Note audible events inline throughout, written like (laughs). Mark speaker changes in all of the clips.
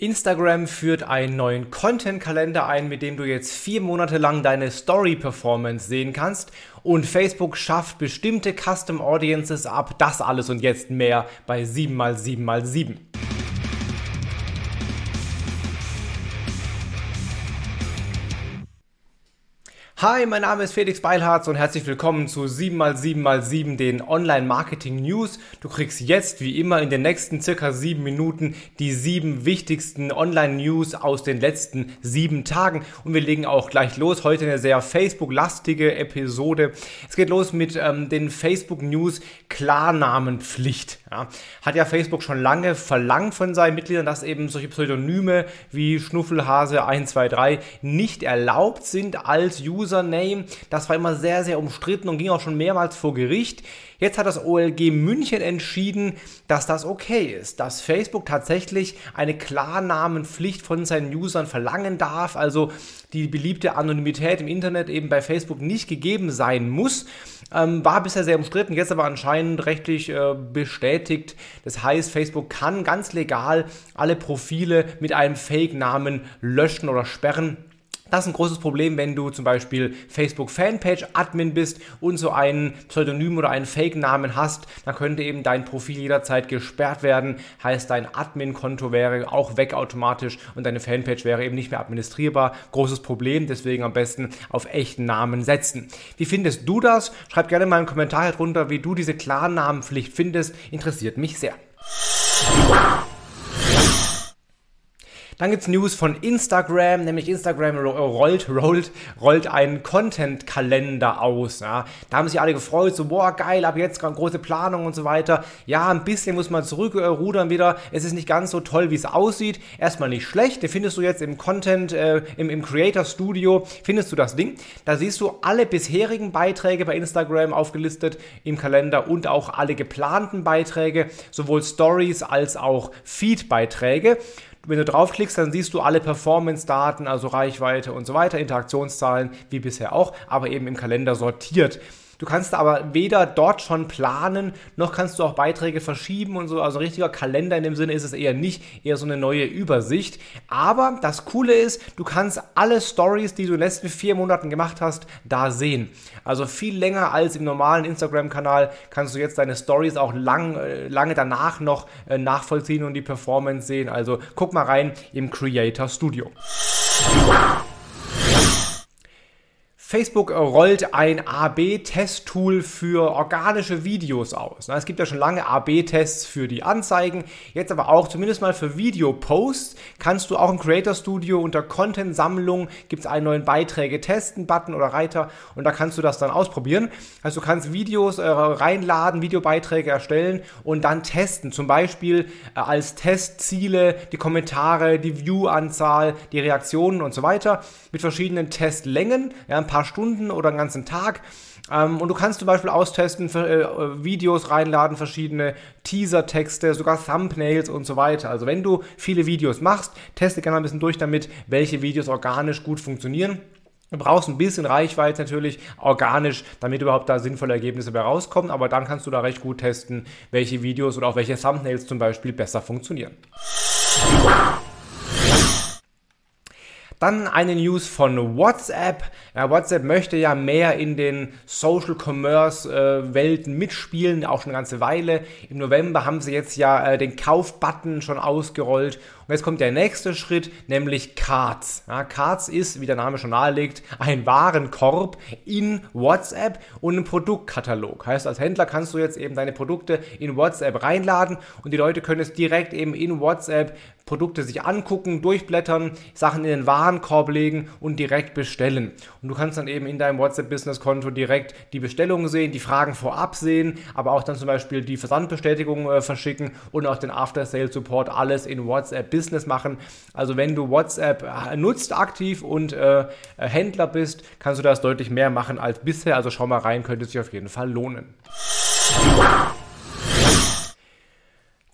Speaker 1: Instagram führt einen neuen Content-Kalender ein, mit dem du jetzt vier Monate lang deine Story-Performance sehen kannst. Und Facebook schafft bestimmte Custom Audiences ab. Das alles und jetzt mehr bei 7x7x7. Hi, mein Name ist Felix Beilharz und herzlich willkommen zu 7x7x7, den Online-Marketing-News. Du kriegst jetzt, wie immer, in den nächsten circa sieben Minuten die sieben wichtigsten Online-News aus den letzten sieben Tagen. Und wir legen auch gleich los. Heute eine sehr Facebook-lastige Episode. Es geht los mit ähm, den Facebook-News Klarnamenpflicht. Ja. Hat ja Facebook schon lange verlangt von seinen Mitgliedern, dass eben solche Pseudonyme wie Schnuffelhase123 nicht erlaubt sind als User Username. Das war immer sehr, sehr umstritten und ging auch schon mehrmals vor Gericht. Jetzt hat das OLG München entschieden, dass das okay ist, dass Facebook tatsächlich eine Klarnamenpflicht von seinen Usern verlangen darf, also die beliebte Anonymität im Internet eben bei Facebook nicht gegeben sein muss. Ähm, war bisher sehr umstritten, jetzt aber anscheinend rechtlich äh, bestätigt. Das heißt, Facebook kann ganz legal alle Profile mit einem Fake-Namen löschen oder sperren. Das ist ein großes Problem, wenn du zum Beispiel Facebook Fanpage Admin bist und so einen Pseudonym oder einen Fake-Namen hast, dann könnte eben dein Profil jederzeit gesperrt werden. Heißt, dein Admin-Konto wäre auch weg automatisch und deine Fanpage wäre eben nicht mehr administrierbar. Großes Problem, deswegen am besten auf echten Namen setzen. Wie findest du das? Schreib gerne mal einen Kommentar hier drunter, wie du diese Klarnamenpflicht findest. Interessiert mich sehr. Dann gibt's News von Instagram, nämlich Instagram rollt, rollt, rollt einen Content-Kalender aus. Ja. Da haben sich alle gefreut, so, boah, geil, ab jetzt große Planung und so weiter. Ja, ein bisschen muss man zurückrudern wieder. Es ist nicht ganz so toll, wie es aussieht. Erstmal nicht schlecht. Den findest du jetzt im Content, äh, im, im Creator Studio, findest du das Ding. Da siehst du alle bisherigen Beiträge bei Instagram aufgelistet im Kalender und auch alle geplanten Beiträge, sowohl Stories als auch Feed-Beiträge. Wenn du draufklickst, dann siehst du alle Performance-Daten, also Reichweite und so weiter, Interaktionszahlen wie bisher auch, aber eben im Kalender sortiert. Du kannst aber weder dort schon planen, noch kannst du auch Beiträge verschieben und so. Also richtiger Kalender in dem Sinne ist es eher nicht, eher so eine neue Übersicht. Aber das Coole ist, du kannst alle Stories, die du in den letzten vier Monaten gemacht hast, da sehen. Also viel länger als im normalen Instagram-Kanal kannst du jetzt deine Stories auch lang, äh, lange danach noch äh, nachvollziehen und die Performance sehen. Also guck mal rein im Creator Studio. Facebook rollt ein AB-Test-Tool für organische Videos aus. Es gibt ja schon lange AB-Tests für die Anzeigen, jetzt aber auch zumindest mal für Video-Posts kannst du auch im Creator Studio unter Content-Sammlung gibt es einen neuen Beiträge testen Button oder Reiter und da kannst du das dann ausprobieren. Also du kannst Videos äh, reinladen, Videobeiträge erstellen und dann testen. Zum Beispiel äh, als Testziele die Kommentare, die View-Anzahl, die Reaktionen und so weiter mit verschiedenen Testlängen, ja, ein paar paar Stunden oder einen ganzen Tag. Ähm, und du kannst zum Beispiel austesten, für, äh, Videos reinladen, verschiedene Teaser-Texte, sogar Thumbnails und so weiter. Also wenn du viele Videos machst, teste gerne ein bisschen durch damit, welche Videos organisch gut funktionieren. Du brauchst ein bisschen Reichweite natürlich organisch, damit überhaupt da sinnvolle Ergebnisse bei rauskommen, aber dann kannst du da recht gut testen, welche Videos oder auch welche Thumbnails zum Beispiel besser funktionieren. Dann eine News von WhatsApp. Ja, WhatsApp möchte ja mehr in den Social Commerce äh, Welten mitspielen, auch schon eine ganze Weile. Im November haben sie jetzt ja äh, den Kaufbutton schon ausgerollt und jetzt kommt der nächste Schritt, nämlich Cards. Ja, Cards ist, wie der Name schon nahelegt, ein Warenkorb in WhatsApp und ein Produktkatalog. Heißt, als Händler kannst du jetzt eben deine Produkte in WhatsApp reinladen und die Leute können es direkt eben in WhatsApp Produkte sich angucken, durchblättern, Sachen in den Warenkorb legen und direkt bestellen. Und du kannst dann eben in deinem WhatsApp-Business-Konto direkt die Bestellungen sehen, die Fragen vorab sehen, aber auch dann zum Beispiel die Versandbestätigung äh, verschicken und auch den After-Sale-Support, alles in WhatsApp Business machen. Also wenn du WhatsApp äh, nutzt aktiv und äh, äh, Händler bist, kannst du das deutlich mehr machen als bisher. Also schau mal rein, könnte sich auf jeden Fall lohnen.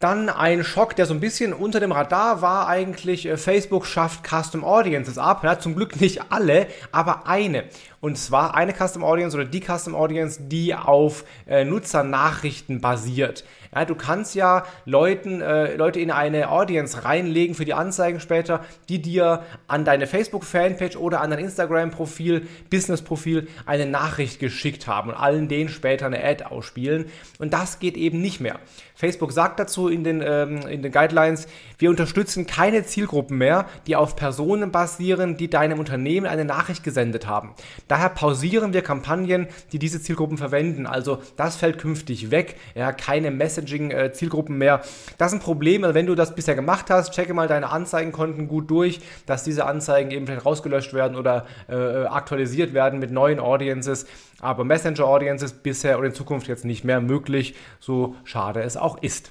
Speaker 1: Dann ein Schock, der so ein bisschen unter dem Radar war eigentlich. Äh, Facebook schafft Custom Audiences ab. Ja, zum Glück nicht alle, aber eine. Und zwar eine Custom Audience oder die Custom Audience, die auf äh, Nutzernachrichten basiert. Ja, du kannst ja Leuten, äh, Leute in eine Audience reinlegen für die Anzeigen später, die dir an deine Facebook-Fanpage oder an dein Instagram-Profil, Business-Profil eine Nachricht geschickt haben und allen denen später eine Ad ausspielen. Und das geht eben nicht mehr. Facebook sagt dazu in den, ähm, in den Guidelines, wir unterstützen keine Zielgruppen mehr, die auf Personen basieren, die deinem Unternehmen eine Nachricht gesendet haben. Daher pausieren wir Kampagnen, die diese Zielgruppen verwenden. Also das fällt künftig weg. Ja, keine Messaging-Zielgruppen äh, mehr. Das ist ein Problem. Wenn du das bisher gemacht hast, checke mal deine Anzeigenkonten gut durch, dass diese Anzeigen eben vielleicht rausgelöscht werden oder äh, aktualisiert werden mit neuen Audiences. Aber Messenger Audiences bisher oder in Zukunft jetzt nicht mehr möglich, so schade es auch ist.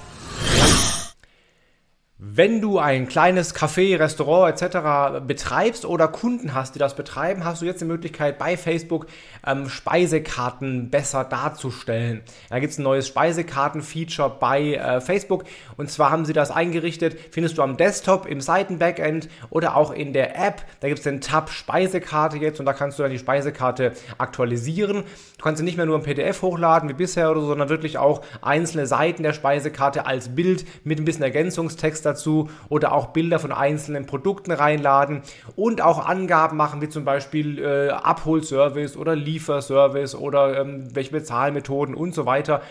Speaker 1: Wenn du ein kleines Café, Restaurant etc. betreibst oder Kunden hast, die das betreiben, hast du jetzt die Möglichkeit, bei Facebook ähm, Speisekarten besser darzustellen. Da gibt es ein neues Speisekarten-Feature bei äh, Facebook und zwar haben sie das eingerichtet, findest du am Desktop, im Seiten-Backend oder auch in der App. Da gibt es den Tab Speisekarte jetzt und da kannst du dann die Speisekarte aktualisieren. Du kannst sie nicht mehr nur im PDF hochladen wie bisher oder so, sondern wirklich auch einzelne Seiten der Speisekarte als Bild mit ein bisschen Ergänzungstext dazu oder auch Bilder von einzelnen Produkten reinladen und auch Angaben machen, wie zum Beispiel äh, Abholservice oder Lieferservice oder ähm, welche Bezahlmethoden und so weiter.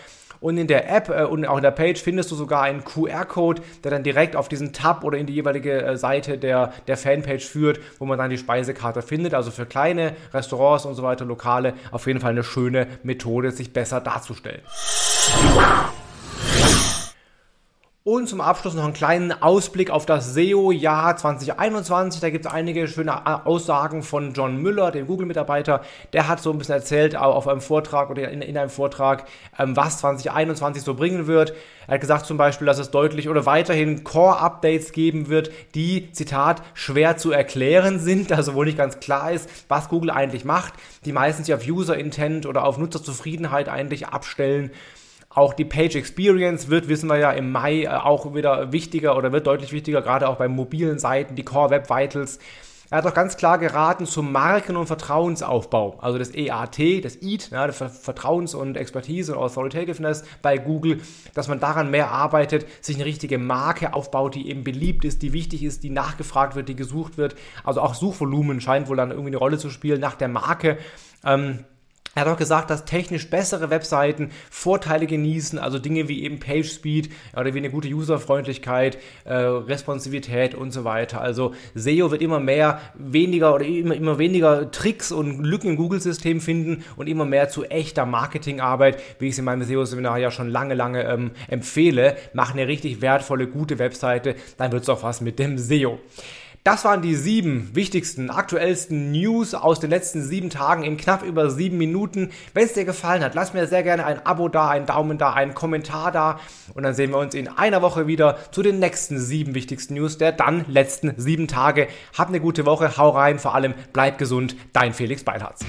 Speaker 1: Und in der App äh, und auch in der Page findest du sogar einen QR-Code, der dann direkt auf diesen Tab oder in die jeweilige äh, Seite der, der Fanpage führt, wo man dann die Speisekarte findet. Also für kleine Restaurants und so weiter, Lokale, auf jeden Fall eine schöne Methode, sich besser darzustellen. Und zum Abschluss noch einen kleinen Ausblick auf das SEO-Jahr 2021. Da gibt es einige schöne Aussagen von John Müller, dem Google-Mitarbeiter. Der hat so ein bisschen erzählt auf einem Vortrag oder in, in einem Vortrag, ähm, was 2021 so bringen wird. Er hat gesagt zum Beispiel, dass es deutlich oder weiterhin Core-Updates geben wird, die, Zitat, schwer zu erklären sind, (laughs) also wo nicht ganz klar ist, was Google eigentlich macht, die meistens sich auf User-Intent oder auf Nutzerzufriedenheit eigentlich abstellen. Auch die Page Experience wird, wissen wir ja, im Mai äh, auch wieder wichtiger oder wird deutlich wichtiger, gerade auch bei mobilen Seiten, die Core Web Vitals. Er hat auch ganz klar geraten zum Marken- und Vertrauensaufbau, also das EAT, das EAT, ja, das Vertrauens- und Expertise und Authoritativeness bei Google, dass man daran mehr arbeitet, sich eine richtige Marke aufbaut, die eben beliebt ist, die wichtig ist, die nachgefragt wird, die gesucht wird. Also auch Suchvolumen scheint wohl dann irgendwie eine Rolle zu spielen nach der Marke. Ähm, er hat auch gesagt, dass technisch bessere Webseiten Vorteile genießen, also Dinge wie eben Page Speed oder wie eine gute Userfreundlichkeit, äh, Responsivität und so weiter. Also SEO wird immer mehr, weniger oder immer, immer weniger Tricks und Lücken im Google-System finden und immer mehr zu echter Marketingarbeit, wie ich es in meinem SEO-Seminar ja schon lange, lange ähm, empfehle. Mach eine richtig wertvolle, gute Webseite, dann wird es auch was mit dem SEO. Das waren die sieben wichtigsten, aktuellsten News aus den letzten sieben Tagen in knapp über sieben Minuten. Wenn es dir gefallen hat, lass mir sehr gerne ein Abo da, einen Daumen da, einen Kommentar da und dann sehen wir uns in einer Woche wieder zu den nächsten sieben wichtigsten News der dann letzten sieben Tage. Hab eine gute Woche, hau rein, vor allem bleib gesund, dein Felix Beilharz.